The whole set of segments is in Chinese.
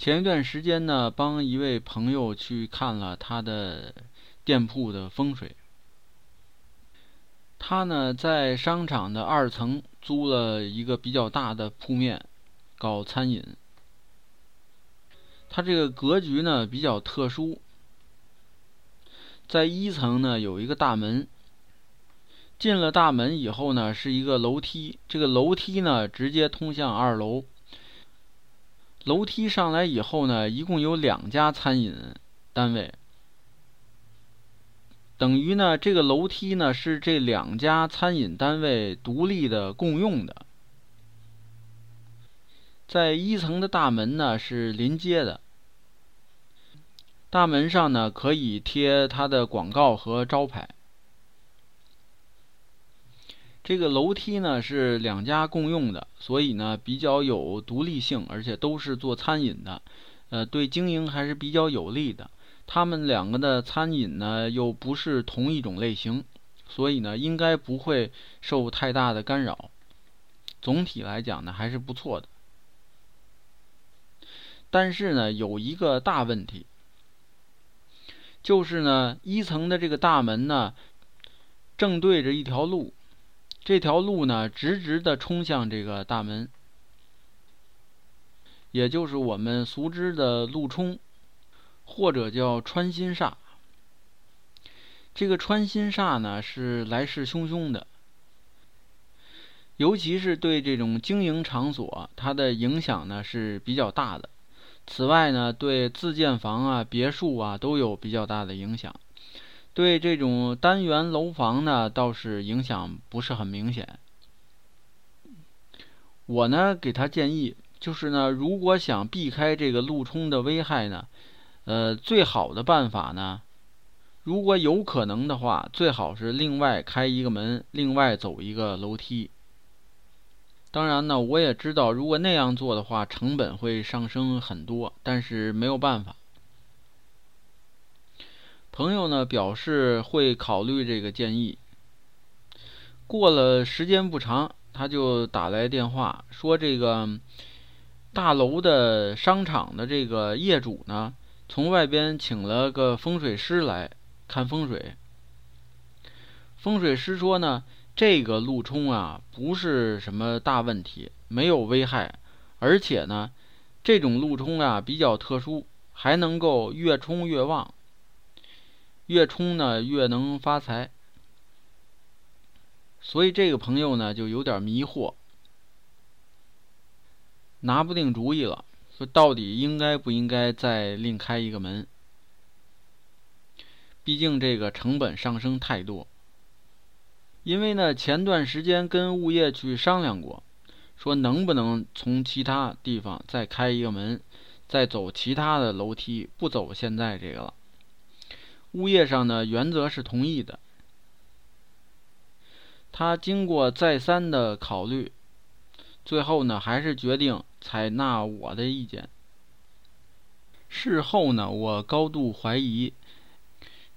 前一段时间呢，帮一位朋友去看了他的店铺的风水。他呢在商场的二层租了一个比较大的铺面，搞餐饮。他这个格局呢比较特殊，在一层呢有一个大门，进了大门以后呢是一个楼梯，这个楼梯呢直接通向二楼。楼梯上来以后呢，一共有两家餐饮单位，等于呢，这个楼梯呢是这两家餐饮单位独立的共用的。在一层的大门呢是临街的，大门上呢可以贴它的广告和招牌。这个楼梯呢是两家共用的，所以呢比较有独立性，而且都是做餐饮的，呃，对经营还是比较有利的。他们两个的餐饮呢又不是同一种类型，所以呢应该不会受太大的干扰。总体来讲呢还是不错的。但是呢有一个大问题，就是呢一层的这个大门呢正对着一条路。这条路呢，直直的冲向这个大门，也就是我们熟知的路冲，或者叫穿心煞。这个穿心煞呢，是来势汹汹的，尤其是对这种经营场所，它的影响呢是比较大的。此外呢，对自建房啊、别墅啊都有比较大的影响。对这种单元楼房呢，倒是影响不是很明显。我呢给他建议，就是呢，如果想避开这个路冲的危害呢，呃，最好的办法呢，如果有可能的话，最好是另外开一个门，另外走一个楼梯。当然呢，我也知道，如果那样做的话，成本会上升很多，但是没有办法。朋友呢表示会考虑这个建议。过了时间不长，他就打来电话说：“这个大楼的商场的这个业主呢，从外边请了个风水师来看风水。风水师说呢，这个路冲啊不是什么大问题，没有危害，而且呢，这种路冲啊比较特殊，还能够越冲越旺。”越冲呢越能发财，所以这个朋友呢就有点迷惑，拿不定主意了，说到底应该不应该再另开一个门？毕竟这个成本上升太多。因为呢前段时间跟物业去商量过，说能不能从其他地方再开一个门，再走其他的楼梯，不走现在这个了。物业上呢，原则是同意的。他经过再三的考虑，最后呢，还是决定采纳我的意见。事后呢，我高度怀疑，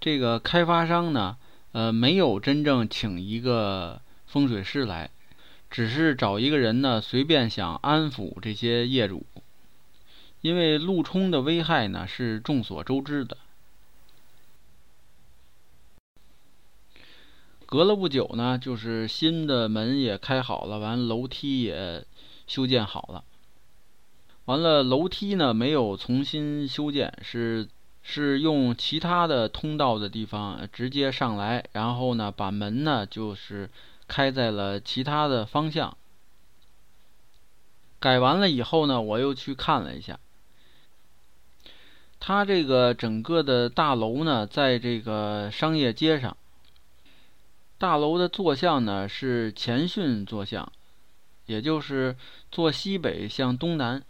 这个开发商呢，呃，没有真正请一个风水师来，只是找一个人呢，随便想安抚这些业主。因为路冲的危害呢，是众所周知的。隔了不久呢，就是新的门也开好了，完楼梯也修建好了。完了，楼梯呢没有重新修建，是是用其他的通道的地方直接上来，然后呢把门呢就是开在了其他的方向。改完了以后呢，我又去看了一下，它这个整个的大楼呢，在这个商业街上。大楼的坐向呢是前巽坐向，也就是坐西北向东南。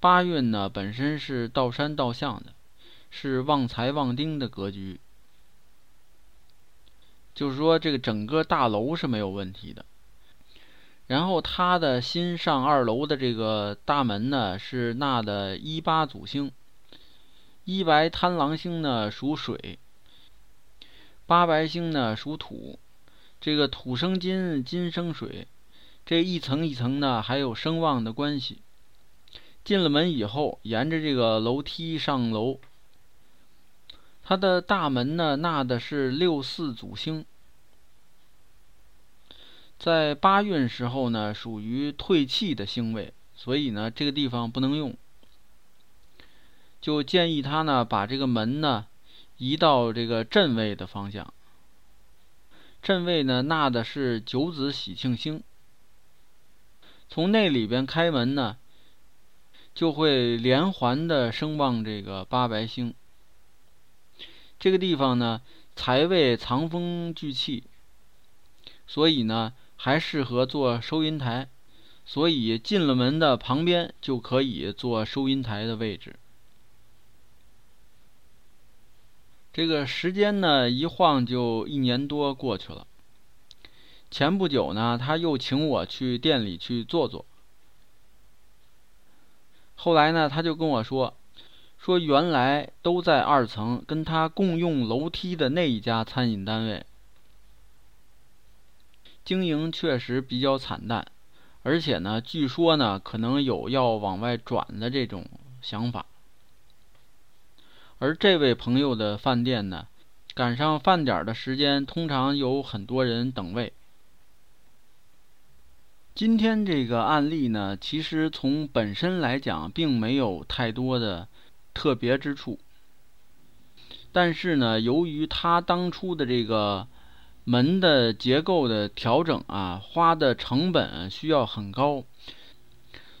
八运呢本身是倒山倒向的，是旺财旺丁的格局，就是说这个整个大楼是没有问题的。然后它的新上二楼的这个大门呢是纳的一八祖星，一白贪狼星呢属水。八白星呢属土，这个土生金，金生水，这一层一层呢还有声望的关系。进了门以后，沿着这个楼梯上楼，它的大门呢纳的是六四祖星，在八运时候呢属于退气的星位，所以呢这个地方不能用，就建议他呢把这个门呢。移到这个正位的方向，正位呢纳的是九子喜庆星，从那里边开门呢，就会连环的声望这个八白星。这个地方呢财位藏风聚气，所以呢还适合做收银台，所以进了门的旁边就可以做收银台的位置。这个时间呢，一晃就一年多过去了。前不久呢，他又请我去店里去坐坐。后来呢，他就跟我说，说原来都在二层跟他共用楼梯的那一家餐饮单位，经营确实比较惨淡，而且呢，据说呢，可能有要往外转的这种想法。而这位朋友的饭店呢，赶上饭点的时间，通常有很多人等位。今天这个案例呢，其实从本身来讲，并没有太多的特别之处。但是呢，由于他当初的这个门的结构的调整啊，花的成本需要很高，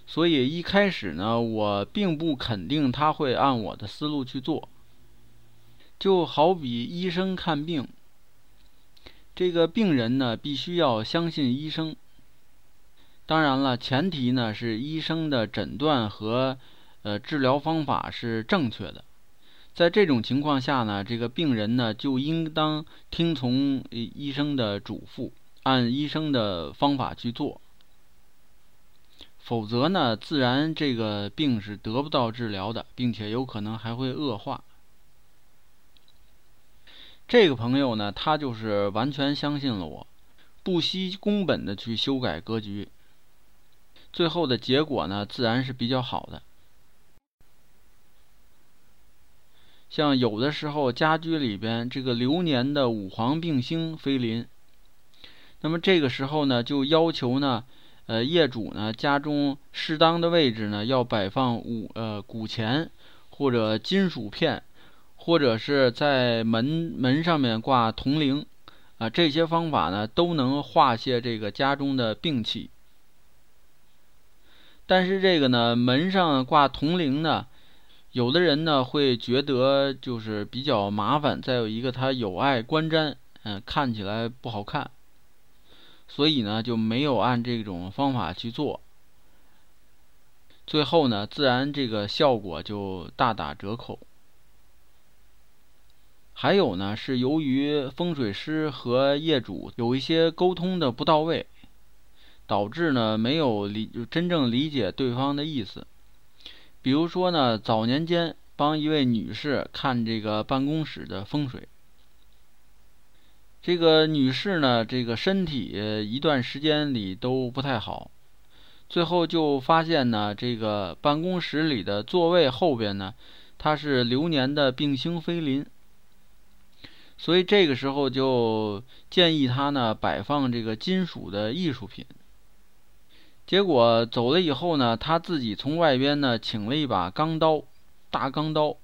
所以一开始呢，我并不肯定他会按我的思路去做。就好比医生看病，这个病人呢必须要相信医生。当然了，前提呢是医生的诊断和呃治疗方法是正确的。在这种情况下呢，这个病人呢就应当听从医生的嘱咐，按医生的方法去做。否则呢，自然这个病是得不到治疗的，并且有可能还会恶化。这个朋友呢，他就是完全相信了我，不惜工本的去修改格局，最后的结果呢，自然是比较好的。像有的时候家居里边这个流年的五黄并星飞临，那么这个时候呢，就要求呢，呃，业主呢家中适当的位置呢要摆放五呃古钱或者金属片。或者是在门门上面挂铜铃，啊，这些方法呢都能化解这个家中的病气。但是这个呢，门上挂铜铃呢，有的人呢会觉得就是比较麻烦，再有一个它有碍观瞻，嗯，看起来不好看，所以呢就没有按这种方法去做。最后呢，自然这个效果就大打折扣。还有呢，是由于风水师和业主有一些沟通的不到位，导致呢没有理真正理解对方的意思。比如说呢，早年间帮一位女士看这个办公室的风水，这个女士呢，这个身体一段时间里都不太好，最后就发现呢，这个办公室里的座位后边呢，它是流年的病星飞临。所以这个时候就建议他呢摆放这个金属的艺术品。结果走了以后呢，他自己从外边呢请了一把钢刀，大钢刀，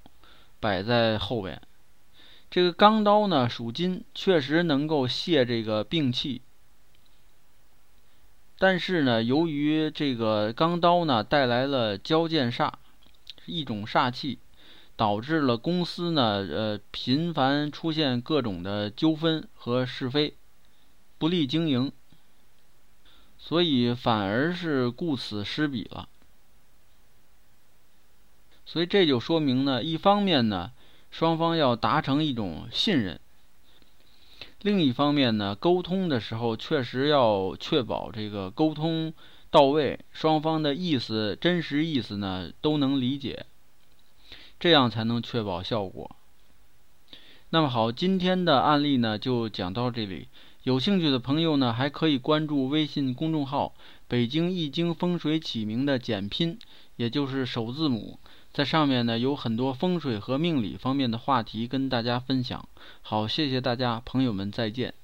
摆在后边。这个钢刀呢属金，确实能够泄这个病气。但是呢，由于这个钢刀呢带来了交剑煞，一种煞气。导致了公司呢呃频繁出现各种的纠纷和是非，不利经营，所以反而是顾此失彼了。所以这就说明呢，一方面呢，双方要达成一种信任。另一方面呢，沟通的时候确实要确保这个沟通到位，双方的意思、真实意思呢都能理解，这样才能确保效果。那么好，今天的案例呢就讲到这里。有兴趣的朋友呢，还可以关注微信公众号“北京易经风水起名”的简拼，也就是首字母。在上面呢有很多风水和命理方面的话题跟大家分享。好，谢谢大家，朋友们再见。